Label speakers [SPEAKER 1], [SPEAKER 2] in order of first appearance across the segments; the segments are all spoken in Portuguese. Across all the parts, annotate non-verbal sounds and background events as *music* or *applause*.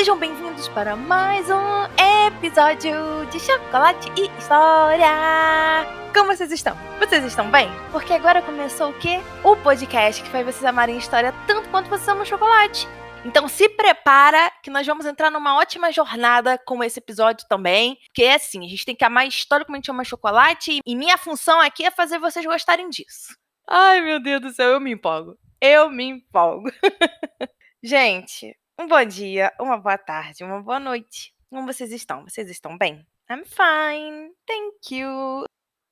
[SPEAKER 1] Sejam bem-vindos para mais um episódio de Chocolate e História! Como vocês estão? Vocês estão bem? Porque agora começou o quê? O podcast que faz vocês amarem história tanto quanto vocês amam chocolate. Então se prepara que nós vamos entrar numa ótima jornada com esse episódio também. Que é assim, a gente tem que amar história como a gente ama chocolate. E minha função aqui é fazer vocês gostarem disso. Ai, meu Deus do céu, eu me empolgo. Eu me empolgo. *laughs* Gente, um bom dia, uma boa tarde, uma boa noite. Como vocês estão? Vocês estão bem? I'm fine, thank you.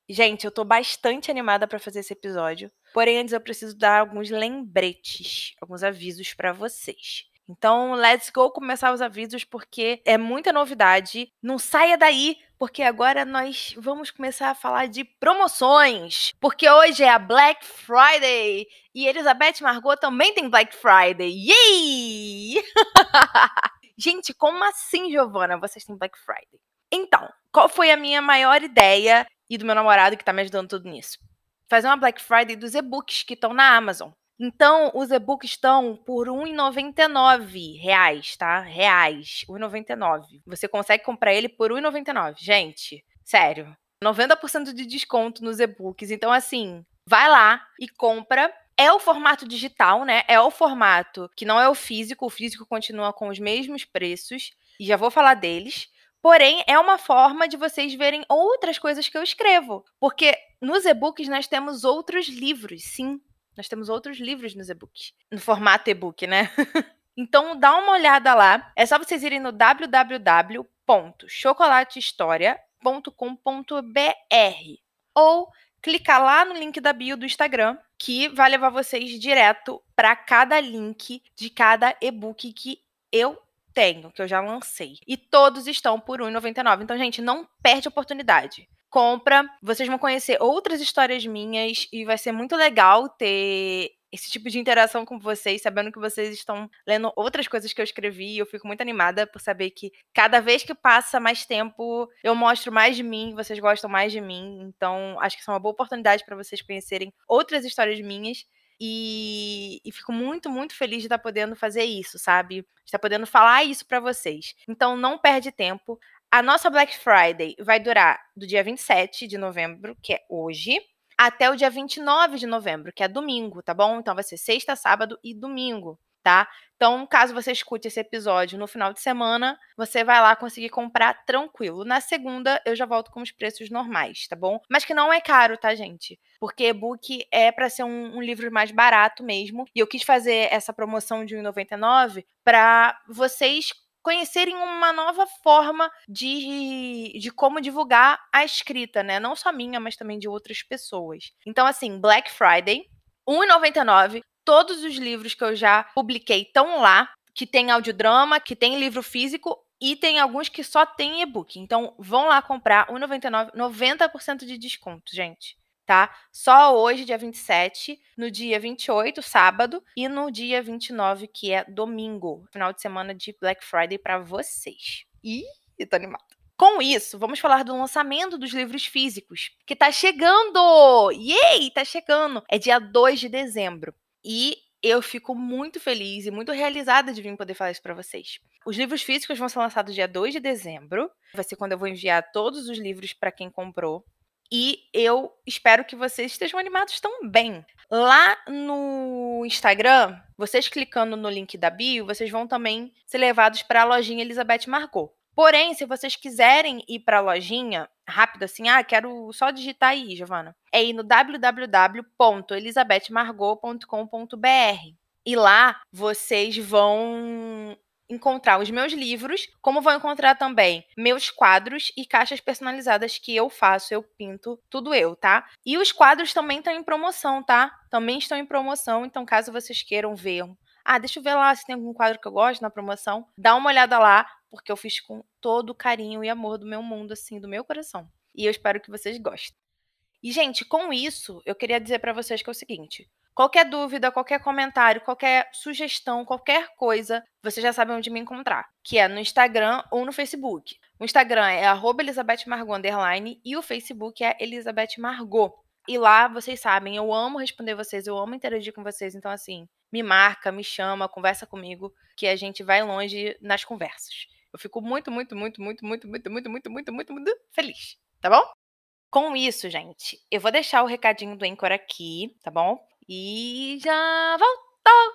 [SPEAKER 1] Gente, eu tô bastante animada para fazer esse episódio. Porém, antes eu preciso dar alguns lembretes, alguns avisos para vocês. Então, let's go começar os avisos porque é muita novidade. Não saia daí, porque agora nós vamos começar a falar de promoções. Porque hoje é a Black Friday e Elizabeth Margot também tem Black Friday. Yay! *laughs* Gente, como assim, Giovana? Vocês têm Black Friday? Então, qual foi a minha maior ideia e do meu namorado que tá me ajudando tudo nisso? Fazer uma Black Friday dos e-books que estão na Amazon. Então, os e-books estão por 1,99 reais, tá? Reais, R$ 1,99. Você consegue comprar ele por R$ 1,99. Gente, sério. 90% de desconto nos e-books. Então, assim, vai lá e compra. É o formato digital, né? É o formato que não é o físico. O físico continua com os mesmos preços. E já vou falar deles. Porém, é uma forma de vocês verem outras coisas que eu escrevo. Porque nos e-books nós temos outros livros, sim. Nós temos outros livros nos e-books, no formato e-book, né? *laughs* então dá uma olhada lá. É só vocês irem no www.chocolatehistoria.com.br ou clicar lá no link da bio do Instagram, que vai levar vocês direto para cada link de cada e-book que eu tenho, que eu já lancei. E todos estão por R$1,99. Então, gente, não perde a oportunidade compra. Vocês vão conhecer outras histórias minhas e vai ser muito legal ter esse tipo de interação com vocês, sabendo que vocês estão lendo outras coisas que eu escrevi. Eu fico muito animada por saber que cada vez que passa mais tempo, eu mostro mais de mim, vocês gostam mais de mim. Então, acho que isso é uma boa oportunidade para vocês conhecerem outras histórias minhas. E, e, fico muito, muito feliz de estar podendo fazer isso, sabe? De estar podendo falar isso para vocês. Então, não perde tempo. A nossa Black Friday vai durar do dia 27 de novembro, que é hoje, até o dia 29 de novembro, que é domingo, tá bom? Então vai ser sexta, sábado e domingo, tá? Então, caso você escute esse episódio no final de semana, você vai lá conseguir comprar tranquilo. Na segunda, eu já volto com os preços normais, tá bom? Mas que não é caro, tá, gente? Porque e-book é para ser um, um, livro mais barato mesmo. E eu quis fazer essa promoção de R$1,99 para vocês conhecerem uma nova forma de, de como divulgar a escrita, né? Não só minha, mas também de outras pessoas. Então, assim, Black Friday, R$1,99. Todos os livros que eu já publiquei estão lá, que tem audiodrama, que tem livro físico e tem alguns que só tem e-book. Então, vão lá comprar R$1,99, 90% de desconto, gente tá? Só hoje, dia 27, no dia 28, sábado, e no dia 29, que é domingo, final de semana de Black Friday para vocês. Ih, tô animada. Com isso, vamos falar do lançamento dos livros físicos, que tá chegando! Yay! Tá chegando! É dia 2 de dezembro. E eu fico muito feliz e muito realizada de vir poder falar isso para vocês. Os livros físicos vão ser lançados dia 2 de dezembro. Vai ser quando eu vou enviar todos os livros para quem comprou. E eu espero que vocês estejam animados também. Lá no Instagram, vocês clicando no link da bio, vocês vão também ser levados para a lojinha Elizabeth Margot. Porém, se vocês quiserem ir para a lojinha, rápido assim, ah, quero só digitar aí, Giovana. É ir no www.elizabethmargot.com.br. E lá vocês vão encontrar os meus livros, como vão encontrar também meus quadros e caixas personalizadas que eu faço, eu pinto, tudo eu, tá? E os quadros também estão em promoção, tá? Também estão em promoção, então caso vocês queiram ver, ah, deixa eu ver lá se tem algum quadro que eu gosto na promoção, dá uma olhada lá, porque eu fiz com todo o carinho e amor do meu mundo, assim, do meu coração. E eu espero que vocês gostem. E, gente, com isso, eu queria dizer para vocês que é o seguinte: Qualquer dúvida, qualquer comentário, qualquer sugestão, qualquer coisa, você já sabe onde me encontrar, que é no Instagram ou no Facebook. O Instagram é Elizabeth Margot, e o Facebook é Elizabeth Margot. E lá, vocês sabem, eu amo responder vocês, eu amo interagir com vocês. Então, assim, me marca, me chama, conversa comigo, que a gente vai longe nas conversas. Eu fico muito, muito, muito, muito, muito, muito, muito, muito, muito, muito, muito feliz, tá bom? Com isso, gente, eu vou deixar o recadinho do Anchor aqui, tá bom? E já voltou!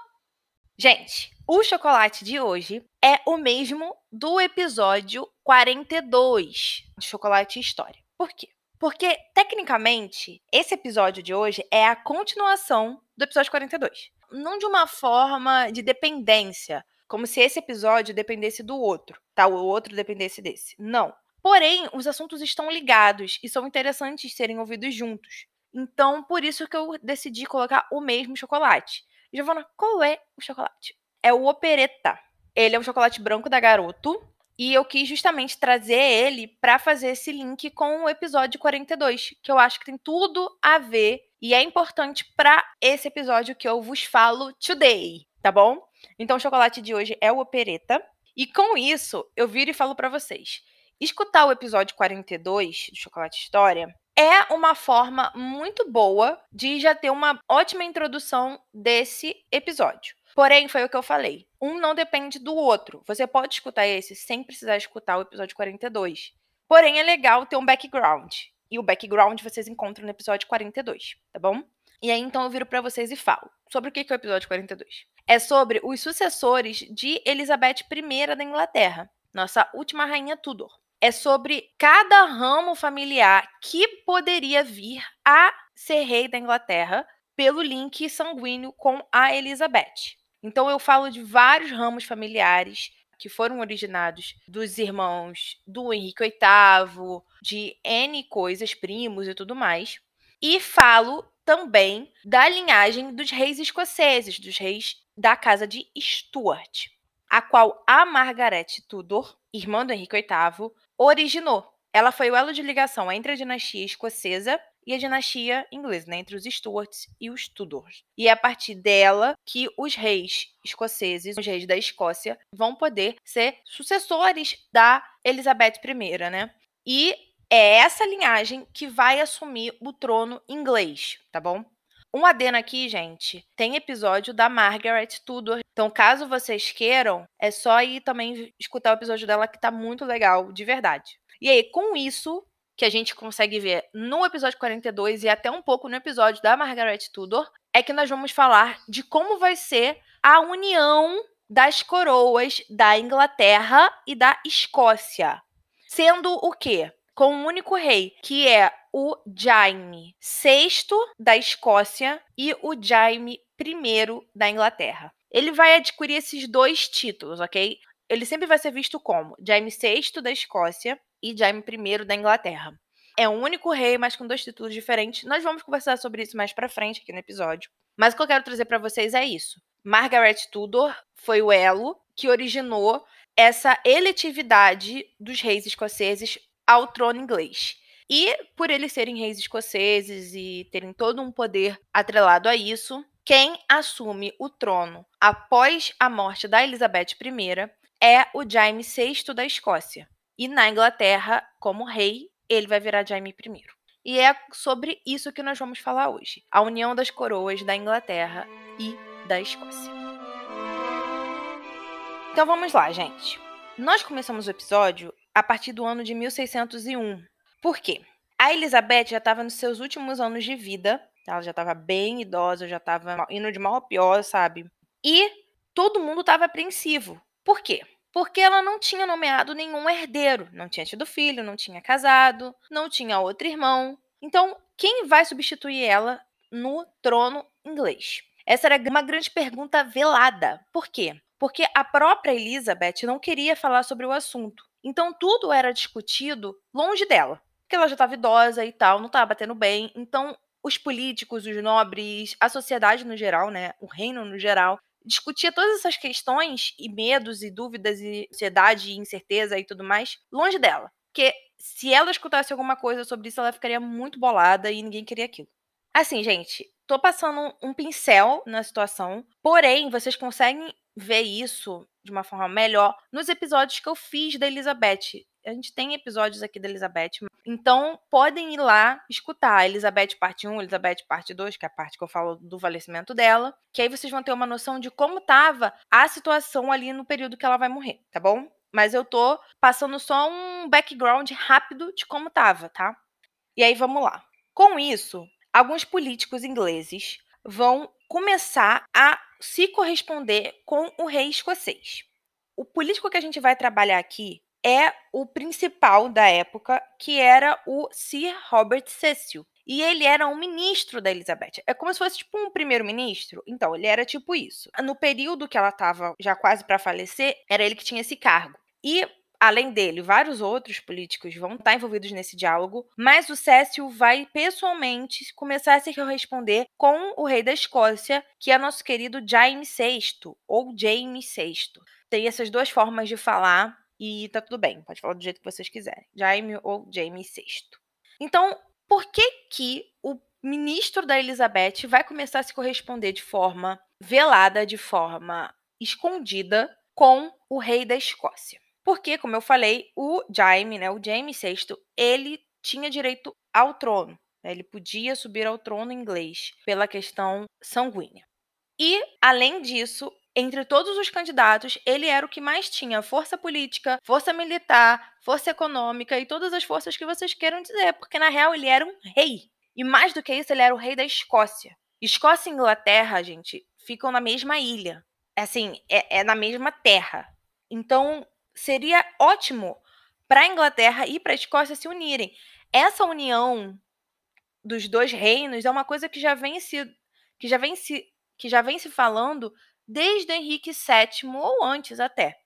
[SPEAKER 1] Gente, o chocolate de hoje é o mesmo do episódio 42 de Chocolate e História. Por quê? Porque, tecnicamente, esse episódio de hoje é a continuação do episódio 42. Não de uma forma de dependência, como se esse episódio dependesse do outro, tá? O outro dependesse desse. Não. Porém, os assuntos estão ligados e são interessantes serem ouvidos juntos. Então, por isso que eu decidi colocar o mesmo chocolate. Giovana, qual é o chocolate? É o Opereta. Ele é um chocolate branco da Garoto. E eu quis justamente trazer ele para fazer esse link com o episódio 42, que eu acho que tem tudo a ver e é importante para esse episódio que eu vos falo today, tá bom? Então, o chocolate de hoje é o Opereta. E com isso, eu viro e falo para vocês. Escutar o episódio 42 do Chocolate História é uma forma muito boa de já ter uma ótima introdução desse episódio. Porém, foi o que eu falei. Um não depende do outro. Você pode escutar esse sem precisar escutar o episódio 42. Porém, é legal ter um background. E o background vocês encontram no episódio 42, tá bom? E aí, então, eu viro para vocês e falo. Sobre o que é o episódio 42? É sobre os sucessores de Elizabeth I da Inglaterra, nossa última rainha Tudor é sobre cada ramo familiar que poderia vir a ser rei da Inglaterra pelo link sanguíneo com a Elizabeth. Então eu falo de vários ramos familiares que foram originados dos irmãos do Henrique VIII, de N coisas, primos e tudo mais. E falo também da linhagem dos reis escoceses, dos reis da casa de Stuart, a qual a Margaret Tudor, irmã do Henrique VIII, originou. Ela foi o elo de ligação entre a dinastia escocesa e a dinastia inglesa, né, entre os Stuarts e os Tudors. E é a partir dela que os reis escoceses, os reis da Escócia, vão poder ser sucessores da Elizabeth I, né? E é essa linhagem que vai assumir o trono inglês, tá bom? Um adeno aqui, gente, tem episódio da Margaret Tudor. Então, caso vocês queiram, é só ir também escutar o episódio dela que tá muito legal, de verdade. E aí, com isso, que a gente consegue ver no episódio 42 e até um pouco no episódio da Margaret Tudor, é que nós vamos falar de como vai ser a união das coroas da Inglaterra e da Escócia. Sendo o quê? Com um único rei, que é o Jaime VI da Escócia e o Jaime I da Inglaterra. Ele vai adquirir esses dois títulos, ok? Ele sempre vai ser visto como Jaime VI da Escócia e Jaime I da Inglaterra. É um único rei, mas com dois títulos diferentes. Nós vamos conversar sobre isso mais para frente aqui no episódio. Mas o que eu quero trazer para vocês é isso. Margaret Tudor foi o elo que originou essa eletividade dos reis escoceses ao trono inglês. E por eles serem reis escoceses e terem todo um poder atrelado a isso, quem assume o trono após a morte da Elizabeth I é o Jaime VI da Escócia. E na Inglaterra, como rei, ele vai virar Jaime I. E é sobre isso que nós vamos falar hoje: a união das coroas da Inglaterra e da Escócia. Então vamos lá, gente. Nós começamos o episódio a partir do ano de 1601, por quê? A Elizabeth já estava nos seus últimos anos de vida, ela já estava bem idosa, já estava indo de mal a pior, sabe? E todo mundo estava apreensivo. Por quê? Porque ela não tinha nomeado nenhum herdeiro, não tinha tido filho, não tinha casado, não tinha outro irmão. Então, quem vai substituir ela no trono inglês? Essa era uma grande pergunta velada. Por quê? Porque a própria Elizabeth não queria falar sobre o assunto. Então, tudo era discutido longe dela porque ela já estava idosa e tal, não estava batendo bem. Então, os políticos, os nobres, a sociedade no geral, né, o reino no geral, discutia todas essas questões e medos e dúvidas e ansiedade e incerteza e tudo mais longe dela. Porque se ela escutasse alguma coisa sobre isso, ela ficaria muito bolada e ninguém queria aquilo. Assim, gente, tô passando um pincel na situação, porém, vocês conseguem ver isso de uma forma melhor nos episódios que eu fiz da Elizabeth. A gente tem episódios aqui da Elizabeth, então podem ir lá escutar Elizabeth parte 1, Elizabeth parte 2, que é a parte que eu falo do falecimento dela, que aí vocês vão ter uma noção de como estava a situação ali no período que ela vai morrer, tá bom? Mas eu tô passando só um background rápido de como estava, tá? E aí vamos lá. Com isso, alguns políticos ingleses vão começar a se corresponder com o rei escocês. O político que a gente vai trabalhar aqui é o principal da época, que era o Sir Robert Cecil. E ele era um ministro da Elizabeth. É como se fosse tipo um primeiro-ministro. Então, ele era tipo isso. No período que ela estava já quase para falecer, era ele que tinha esse cargo. E além dele, vários outros políticos vão estar envolvidos nesse diálogo, mas o Cécio vai pessoalmente começar a se corresponder com o rei da Escócia, que é nosso querido Jaime VI, ou James VI. Tem essas duas formas de falar e tá tudo bem, pode falar do jeito que vocês quiserem, Jaime ou James VI. Então, por que que o ministro da Elizabeth vai começar a se corresponder de forma velada, de forma escondida com o rei da Escócia? Porque, como eu falei, o Jaime, né, o Jaime VI, ele tinha direito ao trono. Né, ele podia subir ao trono inglês pela questão sanguínea. E, além disso, entre todos os candidatos, ele era o que mais tinha força política, força militar, força econômica e todas as forças que vocês queiram dizer, porque na real ele era um rei. E mais do que isso, ele era o rei da Escócia. Escócia e Inglaterra, gente, ficam na mesma ilha. Assim, é, é na mesma terra. Então, seria ótimo para a Inglaterra e para a Escócia se unirem. Essa união dos dois reinos é uma coisa que já vem se que já vem se que já vem se falando desde Henrique VII ou antes até.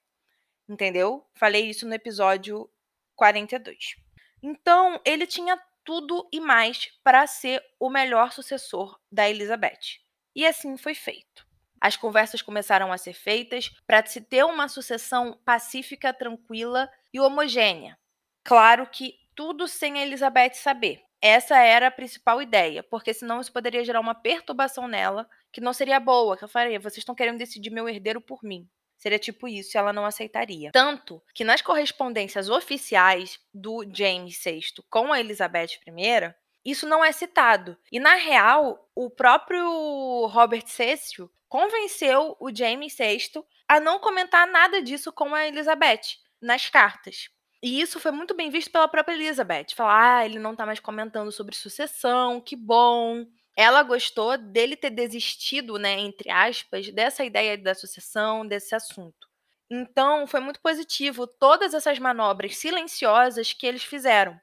[SPEAKER 1] Entendeu? Falei isso no episódio 42. Então, ele tinha tudo e mais para ser o melhor sucessor da Elizabeth. E assim foi feito. As conversas começaram a ser feitas para se ter uma sucessão pacífica, tranquila e homogênea. Claro que tudo sem a Elizabeth saber. Essa era a principal ideia, porque senão isso poderia gerar uma perturbação nela que não seria boa, que eu faria, vocês estão querendo decidir meu herdeiro por mim. Seria tipo isso, ela não aceitaria. Tanto que nas correspondências oficiais do James VI com a Elizabeth I, isso não é citado. E na real, o próprio Robert Cecil convenceu o James VI a não comentar nada disso com a Elizabeth nas cartas. E isso foi muito bem visto pela própria Elizabeth. Falar, ah, ele não tá mais comentando sobre sucessão, que bom. Ela gostou dele ter desistido, né, entre aspas, dessa ideia da sucessão, desse assunto. Então, foi muito positivo todas essas manobras silenciosas que eles fizeram.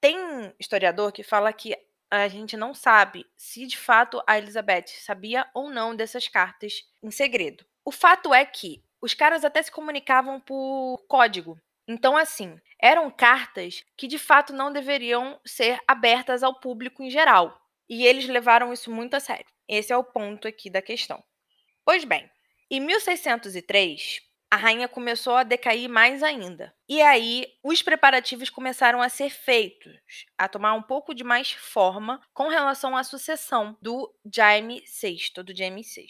[SPEAKER 1] Tem historiador que fala que a gente não sabe se de fato a Elizabeth sabia ou não dessas cartas em segredo. O fato é que os caras até se comunicavam por código. Então, assim, eram cartas que de fato não deveriam ser abertas ao público em geral. E eles levaram isso muito a sério. Esse é o ponto aqui da questão. Pois bem, em 1603, a rainha começou a decair mais ainda. E aí, os preparativos começaram a ser feitos, a tomar um pouco de mais forma com relação à sucessão do Jaime VI, do Jaime VI.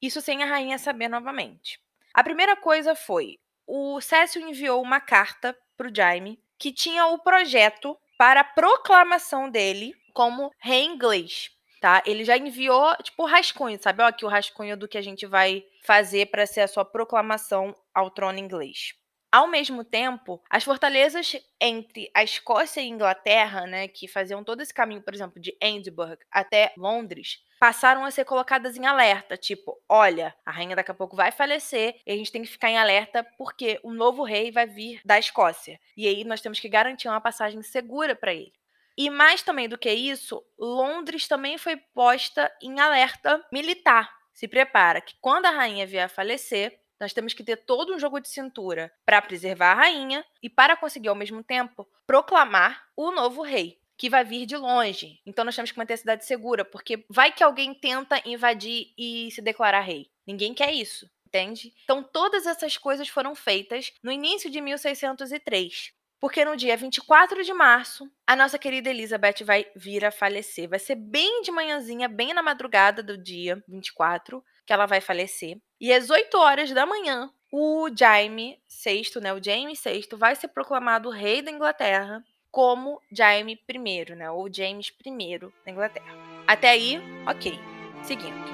[SPEAKER 1] Isso sem a rainha saber novamente. A primeira coisa foi, o Cécio enviou uma carta para o Jaime que tinha o projeto para a proclamação dele como rei inglês tá? Ele já enviou, tipo, o rascunho, sabe? Ó, aqui o rascunho do que a gente vai fazer para ser a sua proclamação ao trono inglês. Ao mesmo tempo, as fortalezas entre a Escócia e a Inglaterra, né, que faziam todo esse caminho, por exemplo, de Edinburgh até Londres, passaram a ser colocadas em alerta, tipo, olha, a rainha daqui a pouco vai falecer e a gente tem que ficar em alerta porque o novo rei vai vir da Escócia. E aí nós temos que garantir uma passagem segura para ele. E mais também do que isso, Londres também foi posta em alerta militar. Se prepara que quando a rainha vier a falecer, nós temos que ter todo um jogo de cintura para preservar a rainha e para conseguir ao mesmo tempo proclamar o novo rei, que vai vir de longe. Então nós temos que manter a cidade segura, porque vai que alguém tenta invadir e se declarar rei. Ninguém quer isso, entende? Então todas essas coisas foram feitas no início de 1603. Porque no dia 24 de março, a nossa querida Elizabeth vai vir a falecer. Vai ser bem de manhãzinha, bem na madrugada do dia 24, que ela vai falecer. E às 8 horas da manhã, o Jaime VI, né, o James VI, vai ser proclamado rei da Inglaterra como Jaime I, né, ou James I da Inglaterra. Até aí, ok. Seguindo.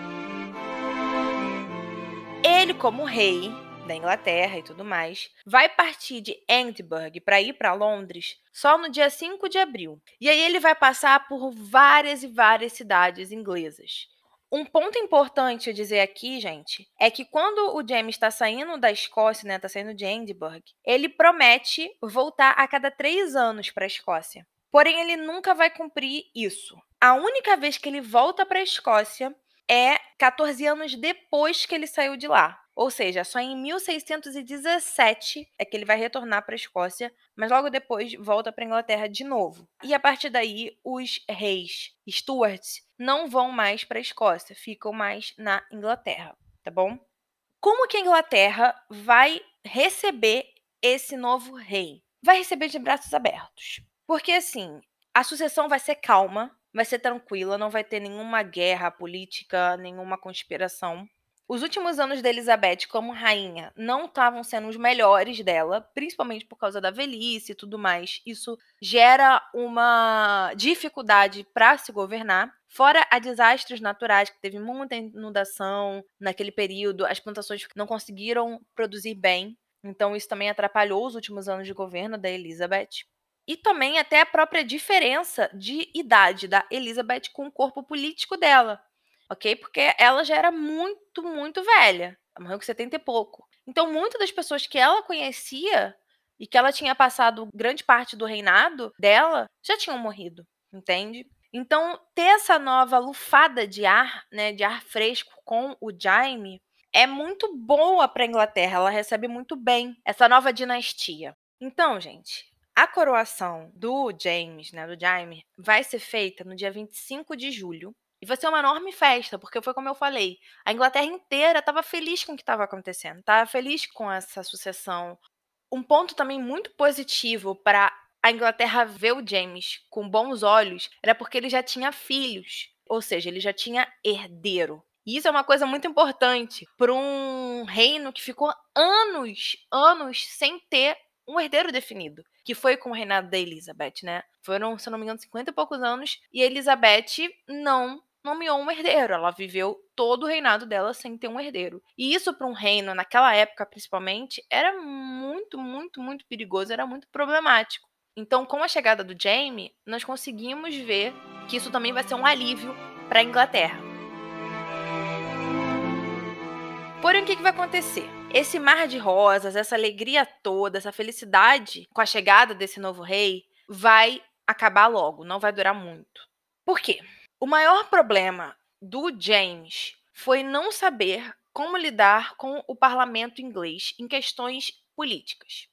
[SPEAKER 1] Ele, como rei da Inglaterra e tudo mais, vai partir de Edinburgh para ir para Londres só no dia 5 de abril. E aí ele vai passar por várias e várias cidades inglesas. Um ponto importante a dizer aqui, gente, é que quando o James está saindo da Escócia, né, está saindo de Edinburgh, ele promete voltar a cada três anos para a Escócia. Porém, ele nunca vai cumprir isso. A única vez que ele volta para a Escócia é 14 anos depois que ele saiu de lá. Ou seja, só em 1617 é que ele vai retornar para a Escócia, mas logo depois volta para a Inglaterra de novo. E a partir daí, os reis Stuarts não vão mais para a Escócia, ficam mais na Inglaterra, tá bom? Como que a Inglaterra vai receber esse novo rei? Vai receber de braços abertos. Porque assim, a sucessão vai ser calma, vai ser tranquila, não vai ter nenhuma guerra política, nenhuma conspiração. Os últimos anos de Elizabeth como rainha não estavam sendo os melhores dela, principalmente por causa da velhice e tudo mais. Isso gera uma dificuldade para se governar. Fora a desastres naturais, que teve muita inundação naquele período, as plantações não conseguiram produzir bem. Então, isso também atrapalhou os últimos anos de governo da Elizabeth. E também até a própria diferença de idade da Elizabeth com o corpo político dela ok? Porque ela já era muito, muito velha. Ela morreu com 70 e pouco. Então, muitas das pessoas que ela conhecia e que ela tinha passado grande parte do reinado dela já tinham morrido, entende? Então, ter essa nova lufada de ar, né, de ar fresco com o Jaime é muito boa para a Inglaterra, ela recebe muito bem essa nova dinastia. Então, gente, a coroação do James, né, do Jaime, vai ser feita no dia 25 de julho e vai ser uma enorme festa, porque foi como eu falei, a Inglaterra inteira estava feliz com o que estava acontecendo, estava feliz com essa sucessão. Um ponto também muito positivo para a Inglaterra ver o James com bons olhos era porque ele já tinha filhos, ou seja, ele já tinha herdeiro. E isso é uma coisa muito importante para um reino que ficou anos, anos sem ter um herdeiro definido, que foi com o reinado da Elizabeth, né? Foram, se não me engano, 50 e poucos anos, e Elizabeth não nomeou um herdeiro. Ela viveu todo o reinado dela sem ter um herdeiro. E isso para um reino, naquela época principalmente, era muito, muito, muito perigoso, era muito problemático. Então, com a chegada do Jaime, nós conseguimos ver que isso também vai ser um alívio para a Inglaterra. Porém, o que, que vai acontecer? Esse mar de rosas, essa alegria toda, essa felicidade com a chegada desse novo rei vai acabar logo, não vai durar muito. Por quê? O maior problema do James foi não saber como lidar com o parlamento inglês em questões políticas.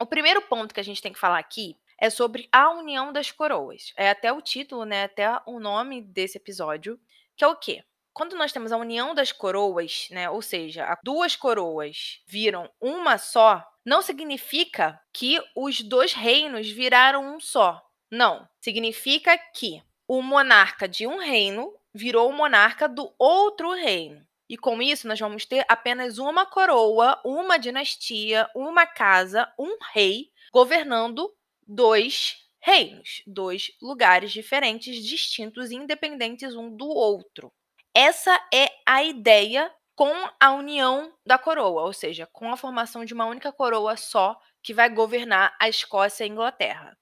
[SPEAKER 1] O primeiro ponto que a gente tem que falar aqui é sobre a união das coroas. É até o título, né, até o nome desse episódio, que é o quê? Quando nós temos a união das coroas, né, ou seja, duas coroas viram uma só, não significa que os dois reinos viraram um só. Não, significa que o monarca de um reino virou o monarca do outro reino. E com isso, nós vamos ter apenas uma coroa, uma dinastia, uma casa, um rei governando dois reinos, dois lugares diferentes, distintos e independentes um do outro. Essa é a ideia com a união da coroa, ou seja, com a formação de uma única coroa só que vai governar a Escócia e a Inglaterra.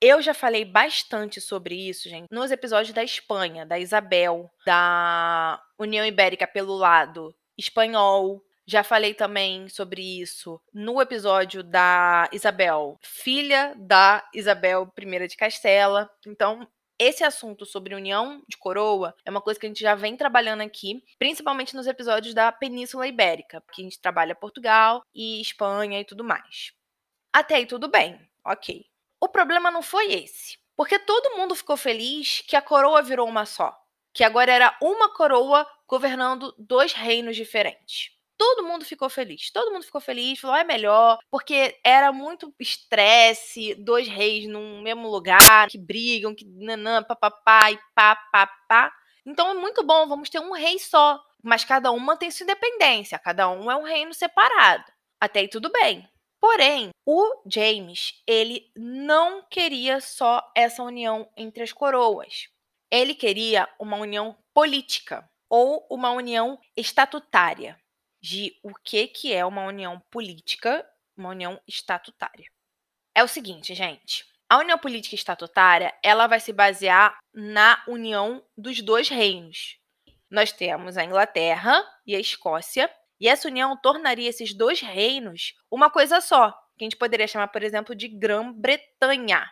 [SPEAKER 1] Eu já falei bastante sobre isso, gente, nos episódios da Espanha, da Isabel, da União Ibérica pelo lado espanhol. Já falei também sobre isso no episódio da Isabel, filha da Isabel I de Castela. Então, esse assunto sobre união de coroa é uma coisa que a gente já vem trabalhando aqui, principalmente nos episódios da Península Ibérica, que a gente trabalha Portugal e Espanha e tudo mais. Até aí tudo bem, ok. O problema não foi esse, porque todo mundo ficou feliz que a coroa virou uma só, que agora era uma coroa governando dois reinos diferentes. todo mundo ficou feliz. Todo mundo ficou feliz, falou, é melhor, porque era muito estresse, dois reis num mesmo lugar, que brigam, que nanã, papapá e papapá. Então é muito bom, vamos ter um rei só. Mas cada um mantém sua independência, cada um é um reino separado. Até aí tudo bem. Porém, o James, ele não queria só essa união entre as coroas. Ele queria uma união política ou uma união estatutária de o que, que é uma união política, uma união estatutária. É o seguinte, gente. A união política estatutária, ela vai se basear na união dos dois reinos. Nós temos a Inglaterra e a Escócia, e essa união tornaria esses dois reinos uma coisa só, que a gente poderia chamar, por exemplo, de Grã-Bretanha.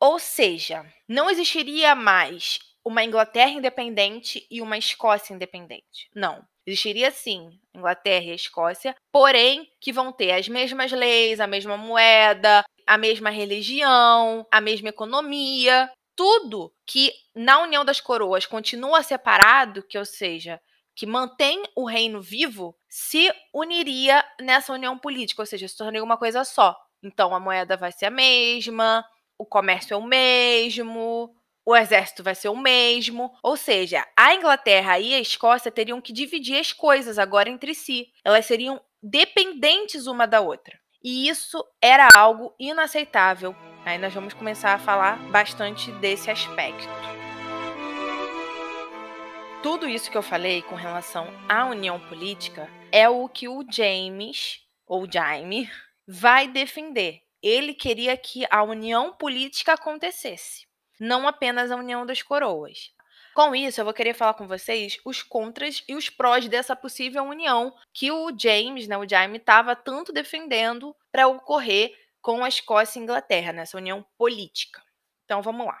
[SPEAKER 1] Ou seja, não existiria mais uma Inglaterra independente e uma Escócia independente. Não. Existiria sim Inglaterra e Escócia, porém que vão ter as mesmas leis, a mesma moeda, a mesma religião, a mesma economia, tudo que na União das Coroas continua separado, que ou seja, que mantém o reino vivo, se uniria nessa união política, ou seja, se tornaria uma coisa só. Então a moeda vai ser a mesma, o comércio é o mesmo, o exército vai ser o mesmo. Ou seja, a Inglaterra e a Escócia teriam que dividir as coisas agora entre si. Elas seriam dependentes uma da outra. E isso era algo inaceitável. Aí nós vamos começar a falar bastante desse aspecto. Tudo isso que eu falei com relação à união política é o que o James, ou Jaime, vai defender. Ele queria que a união política acontecesse não apenas a união das coroas. Com isso, eu vou querer falar com vocês os contras e os prós dessa possível união que o James, né, o Jaime, estava tanto defendendo para ocorrer com a Escócia e a Inglaterra, nessa união política. Então, vamos lá.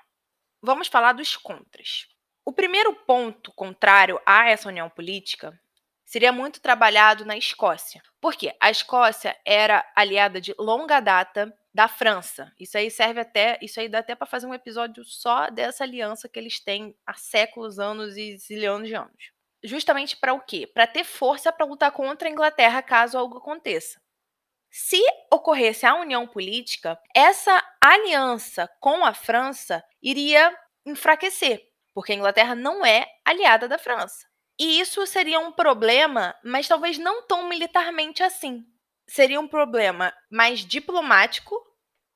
[SPEAKER 1] Vamos falar dos contras. O primeiro ponto contrário a essa união política seria muito trabalhado na Escócia. Por quê? A Escócia era aliada de longa data da França. Isso aí serve até, isso aí dá até para fazer um episódio só dessa aliança que eles têm há séculos, anos e zilhões de anos. Justamente para o quê? Para ter força para lutar contra a Inglaterra caso algo aconteça. Se ocorresse a união política, essa aliança com a França iria enfraquecer, porque a Inglaterra não é aliada da França. E isso seria um problema, mas talvez não tão militarmente assim. Seria um problema mais diplomático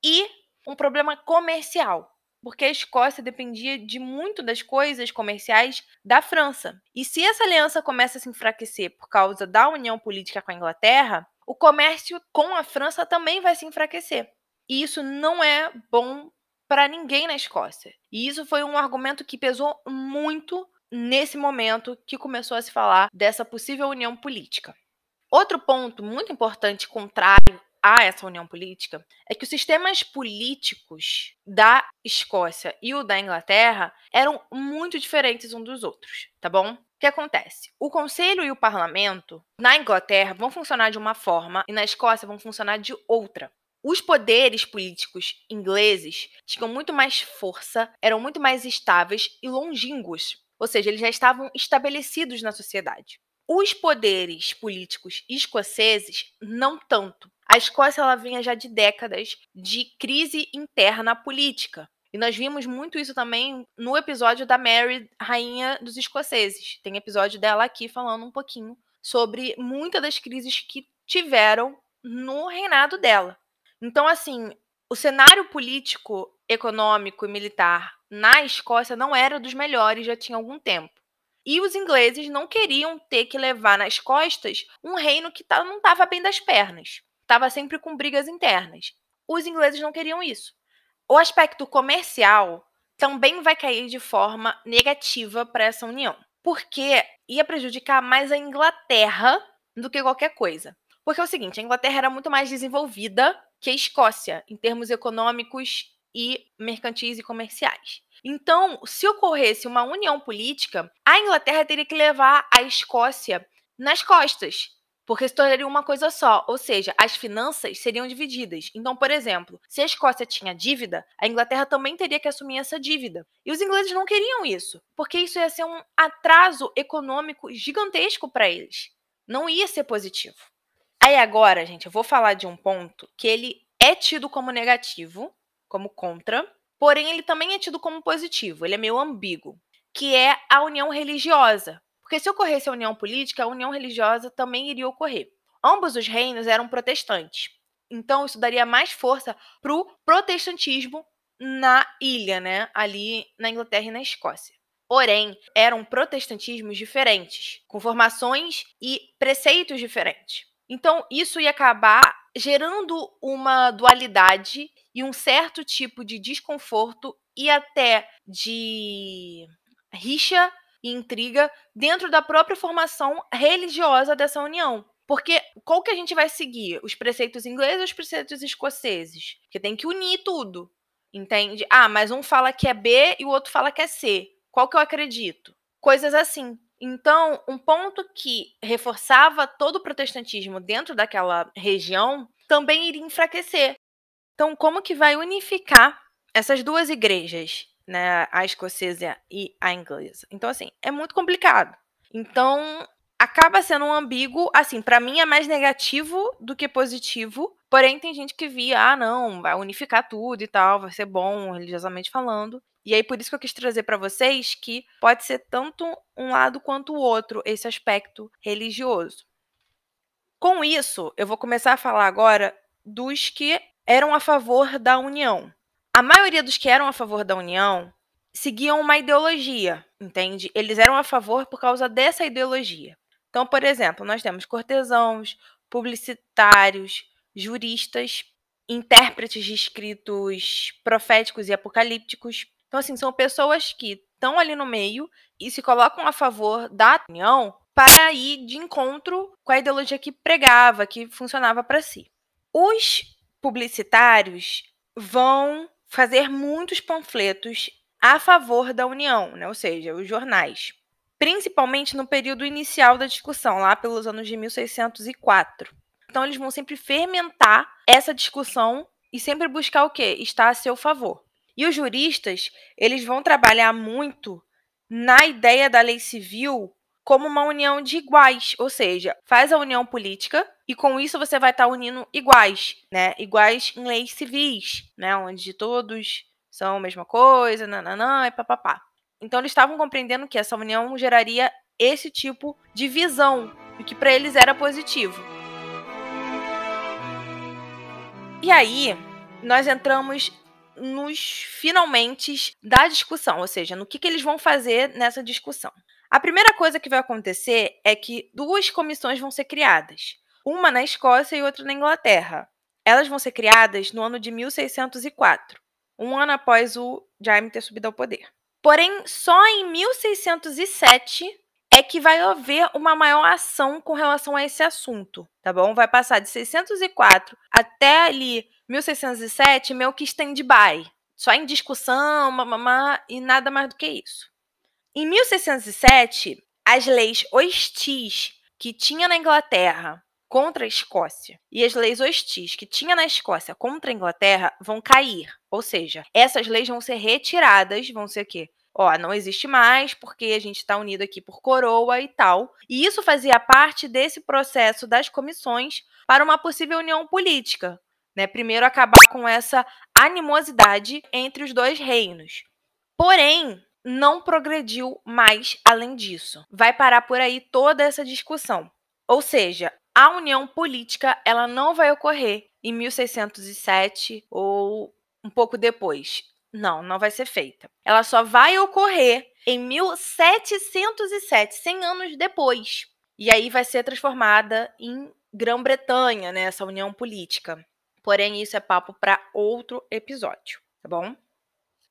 [SPEAKER 1] e um problema comercial, porque a Escócia dependia de muito das coisas comerciais da França. E se essa aliança começa a se enfraquecer por causa da união política com a Inglaterra, o comércio com a França também vai se enfraquecer. E isso não é bom para ninguém na Escócia. E isso foi um argumento que pesou muito nesse momento que começou a se falar dessa possível união política. Outro ponto muito importante contrário a essa união política é que os sistemas políticos da Escócia e o da Inglaterra eram muito diferentes um dos outros, tá bom? O que acontece? O Conselho e o Parlamento na Inglaterra vão funcionar de uma forma e na Escócia vão funcionar de outra. Os poderes políticos ingleses tinham muito mais força, eram muito mais estáveis e longínquos, ou seja, eles já estavam estabelecidos na sociedade. Os poderes políticos escoceses, não tanto. A Escócia ela vinha já de décadas de crise interna política. E nós vimos muito isso também no episódio da Mary, rainha dos escoceses. Tem episódio dela aqui falando um pouquinho sobre muitas das crises que tiveram no reinado dela. Então, assim, o cenário político, econômico e militar na Escócia não era dos melhores já tinha algum tempo. E os ingleses não queriam ter que levar nas costas um reino que tá, não estava bem das pernas estava sempre com brigas internas. Os ingleses não queriam isso. O aspecto comercial também vai cair de forma negativa para essa união, porque ia prejudicar mais a Inglaterra do que qualquer coisa. Porque é o seguinte, a Inglaterra era muito mais desenvolvida que a Escócia em termos econômicos e mercantis e comerciais. Então, se ocorresse uma união política, a Inglaterra teria que levar a Escócia nas costas porque se tornaria uma coisa só, ou seja, as finanças seriam divididas. Então, por exemplo, se a Escócia tinha dívida, a Inglaterra também teria que assumir essa dívida. E os ingleses não queriam isso, porque isso ia ser um atraso econômico gigantesco para eles. não ia ser positivo. Aí agora, gente, eu vou falar de um ponto que ele é tido como negativo, como contra, porém ele também é tido como positivo, ele é meio ambíguo, que é a união religiosa. Porque se ocorresse a união política, a união religiosa também iria ocorrer. Ambos os reinos eram protestantes. Então, isso daria mais força para o protestantismo na ilha, né? Ali na Inglaterra e na Escócia. Porém, eram protestantismos diferentes, com formações e preceitos diferentes. Então, isso ia acabar gerando uma dualidade e um certo tipo de desconforto e até de rixa e intriga dentro da própria formação religiosa dessa união. Porque qual que a gente vai seguir? Os preceitos ingleses ou os preceitos escoceses? Que tem que unir tudo. Entende? Ah, mas um fala que é B e o outro fala que é C. Qual que eu acredito? Coisas assim. Então, um ponto que reforçava todo o protestantismo dentro daquela região também iria enfraquecer. Então, como que vai unificar essas duas igrejas, né, a escocesa e a inglesa? Então, assim, é muito complicado. Então, acaba sendo um ambíguo, assim, para mim é mais negativo do que positivo. Porém, tem gente que via, ah, não, vai unificar tudo e tal, vai ser bom religiosamente falando. E aí por isso que eu quis trazer para vocês que pode ser tanto um lado quanto o outro esse aspecto religioso. Com isso, eu vou começar a falar agora dos que eram a favor da união. A maioria dos que eram a favor da união seguiam uma ideologia, entende? Eles eram a favor por causa dessa ideologia. Então, por exemplo, nós temos cortesãos, publicitários, juristas, intérpretes de escritos proféticos e apocalípticos. Então, assim, são pessoas que estão ali no meio e se colocam a favor da união para ir de encontro com a ideologia que pregava, que funcionava para si. Os publicitários vão fazer muitos panfletos a favor da união, né? ou seja, os jornais principalmente no período inicial da discussão, lá pelos anos de 1604. Então, eles vão sempre fermentar essa discussão e sempre buscar o quê? Estar a seu favor. E os juristas, eles vão trabalhar muito na ideia da lei civil como uma união de iguais, ou seja, faz a união política e com isso você vai estar unindo iguais, né? Iguais em leis civis, né? Onde todos são a mesma coisa, nananã e papapá. Então eles estavam compreendendo que essa união geraria esse tipo de visão, o que para eles era positivo. E aí, nós entramos nos finalmente da discussão, ou seja, no que, que eles vão fazer nessa discussão. A primeira coisa que vai acontecer é que duas comissões vão ser criadas, uma na Escócia e outra na Inglaterra. Elas vão ser criadas no ano de 1604, um ano após o Jaime ter subido ao poder. Porém, só em 1607 é que vai haver uma maior ação com relação a esse assunto, tá bom? Vai passar de 604 até ali 1607 meio que stand-by, só em discussão, mamamá, e nada mais do que isso. Em 1607, as leis hostis que tinha na Inglaterra contra a Escócia e as leis hostis que tinha na Escócia contra a Inglaterra vão cair. Ou seja, essas leis vão ser retiradas, vão ser o quê? Ó, não existe mais porque a gente está unido aqui por coroa e tal. E isso fazia parte desse processo das comissões para uma possível união política. Né? Primeiro, acabar com essa animosidade entre os dois reinos. Porém, não progrediu mais além disso. Vai parar por aí toda essa discussão. Ou seja, a união política ela não vai ocorrer em 1607 ou um pouco depois. Não, não vai ser feita. Ela só vai ocorrer em 1707, 100 anos depois. E aí vai ser transformada em Grã-Bretanha, né, essa união política. Porém, isso é papo para outro episódio, tá bom?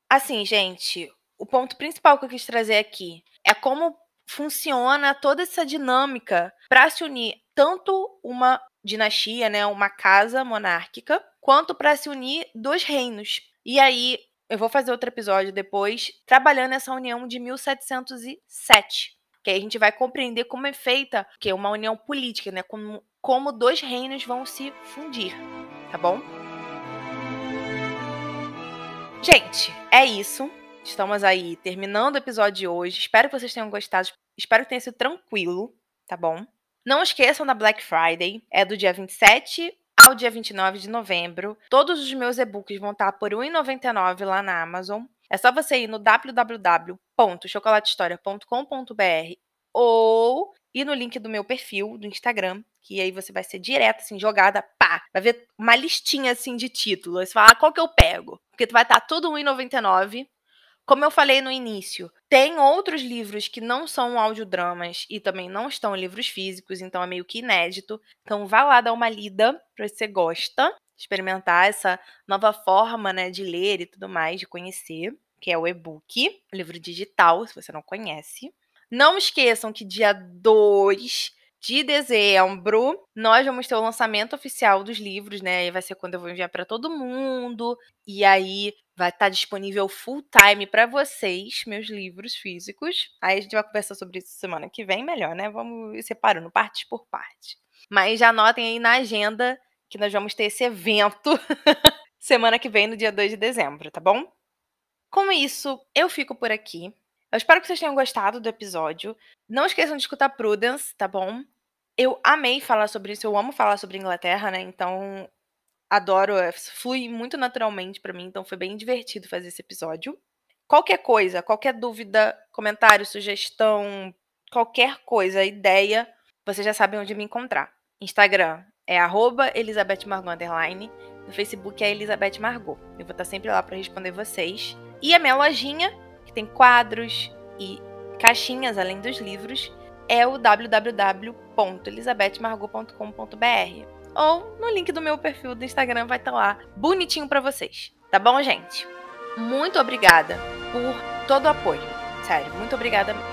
[SPEAKER 1] Assim, gente, o ponto principal que eu quis trazer aqui é como funciona toda essa dinâmica para se unir tanto uma dinastia, né, uma casa monárquica, quanto para se unir dois reinos. E aí eu vou fazer outro episódio depois trabalhando essa união de 1707, que aí a gente vai compreender como é feita que é uma união política, né, como, como dois reinos vão se fundir, tá bom? Gente, é isso. Estamos aí terminando o episódio de hoje. Espero que vocês tenham gostado. Espero que tenha sido tranquilo, tá bom? Não esqueçam da Black Friday, é do dia 27 ao dia 29 de novembro. Todos os meus e-books vão estar por R$ 1,99 lá na Amazon. É só você ir no www.chocolatehistoria.com.br ou ir no link do meu perfil do Instagram, que aí você vai ser direto, assim, jogada, pá. Vai ver uma listinha, assim, de títulos. Você fala, ah, qual que eu pego? Porque tu vai estar tudo R$1,99. Como eu falei no início, tem outros livros que não são audiodramas e também não estão em livros físicos, então é meio que inédito. Então vá lá dar uma lida para você gosta, experimentar essa nova forma, né, de ler e tudo mais, de conhecer, que é o e-book, livro digital, se você não conhece. Não esqueçam que dia 2 de dezembro, nós vamos ter o lançamento oficial dos livros, né? E vai ser quando eu vou enviar para todo mundo. E aí vai estar tá disponível full time para vocês, meus livros físicos. Aí a gente vai conversar sobre isso semana que vem, melhor, né? Vamos separando parte por parte. Mas já anotem aí na agenda que nós vamos ter esse evento *laughs* semana que vem, no dia 2 de dezembro, tá bom? Com isso, eu fico por aqui. Eu espero que vocês tenham gostado do episódio. Não esqueçam de escutar Prudence, tá bom? Eu amei falar sobre isso, eu amo falar sobre Inglaterra, né? Então, adoro, é, flui muito naturalmente para mim, então foi bem divertido fazer esse episódio. Qualquer coisa, qualquer dúvida, comentário, sugestão, qualquer coisa, ideia, vocês já sabem onde me encontrar. Instagram é @elizabethmargot no Facebook é Elizabeth Margot. Eu vou estar sempre lá para responder vocês. E a minha lojinha, que tem quadros e caixinhas além dos livros, é o www.elizabethmargot.com.br ou no link do meu perfil do Instagram vai estar lá bonitinho para vocês. Tá bom, gente? Muito obrigada por todo o apoio. Sério, muito obrigada mesmo.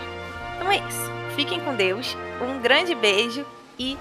[SPEAKER 1] Então é isso. Fiquem com Deus. Um grande beijo e